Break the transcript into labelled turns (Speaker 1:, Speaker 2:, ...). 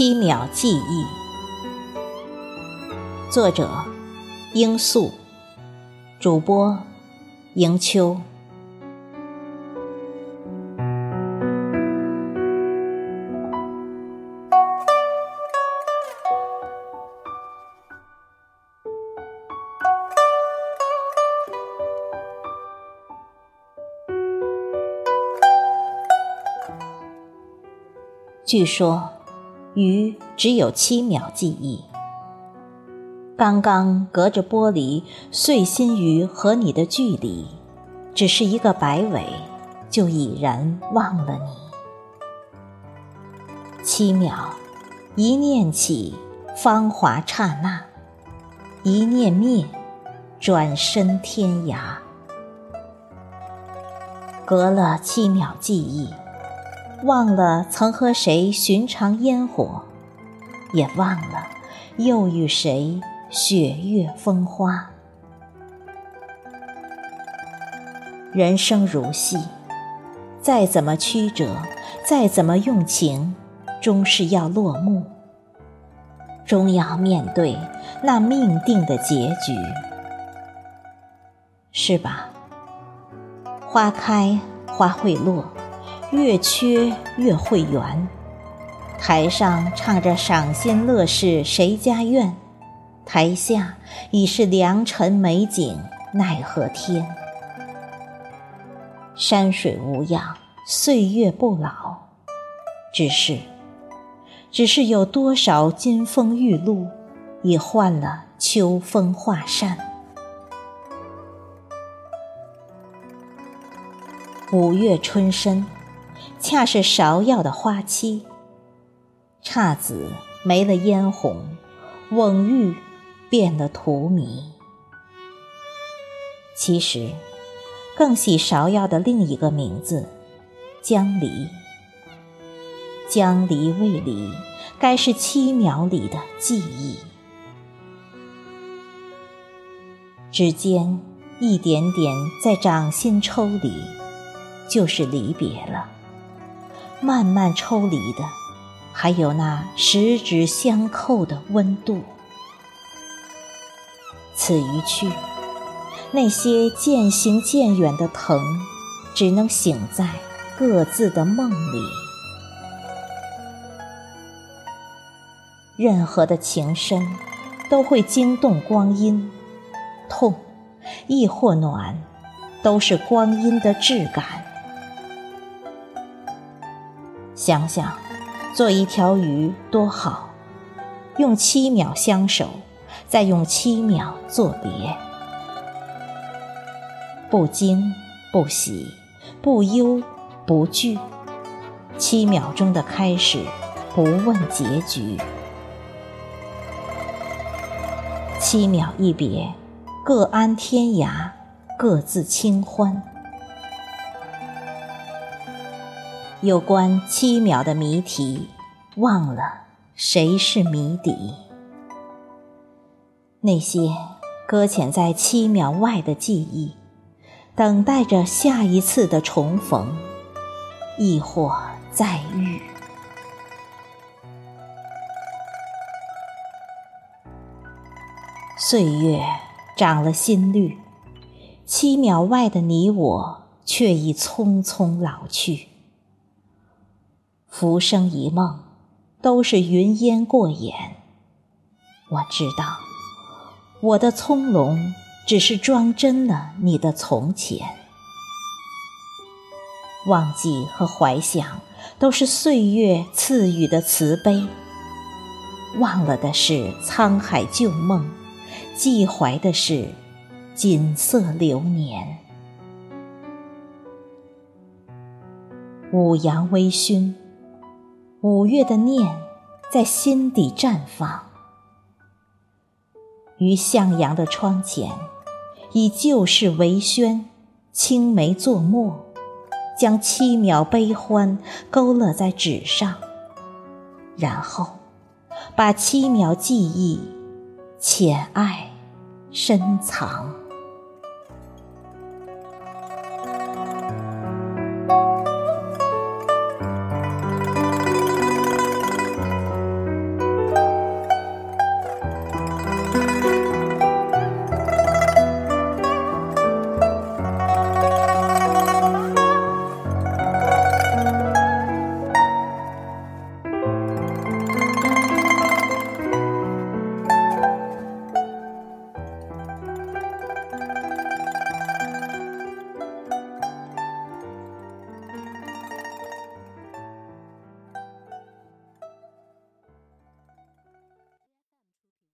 Speaker 1: 七秒记忆，作者：罂粟，主播：迎秋。据说，鱼只有七秒记忆。刚刚隔着玻璃碎心鱼和你的距离，只是一个摆尾，就已然忘了你。七秒，一念起，芳华刹那；一念灭，转身天涯。隔了七秒记忆。忘了曾和谁寻常烟火，也忘了又与谁雪月风花。人生如戏，再怎么曲折，再怎么用情，终是要落幕，终要面对那命定的结局，是吧？花开花会落。越缺越会圆。台上唱着赏心乐事谁家院，台下已是良辰美景奈何天。山水无恙，岁月不老，只是，只是有多少金风玉露，已换了秋风画扇。五月春深。恰是芍药的花期，姹紫没了嫣红，蓊郁变了荼蘼。其实，更喜芍药的另一个名字——江离。江离未离，该是七秒里的记忆。指尖一点点在掌心抽离，就是离别了。慢慢抽离的，还有那十指相扣的温度。此一去，那些渐行渐远的疼，只能醒在各自的梦里。任何的情深，都会惊动光阴；痛，亦或暖，都是光阴的质感。想想，做一条鱼多好，用七秒相守，再用七秒作别，不惊不喜，不忧不惧，七秒钟的开始，不问结局，七秒一别，各安天涯，各自清欢。有关七秒的谜题，忘了谁是谜底。那些搁浅在七秒外的记忆，等待着下一次的重逢，亦或再遇。岁月长了心绿，七秒外的你我，却已匆匆老去。浮生一梦，都是云烟过眼。我知道，我的葱茏只是装真了你的从前。忘记和怀想，都是岁月赐予的慈悲。忘了的是沧海旧梦，记怀的是锦瑟流年。五阳微醺。五月的念，在心底绽放。于向阳的窗前，以旧事为宣，青梅作墨，将七秒悲欢勾勒在纸上，然后把七秒记忆浅爱深藏。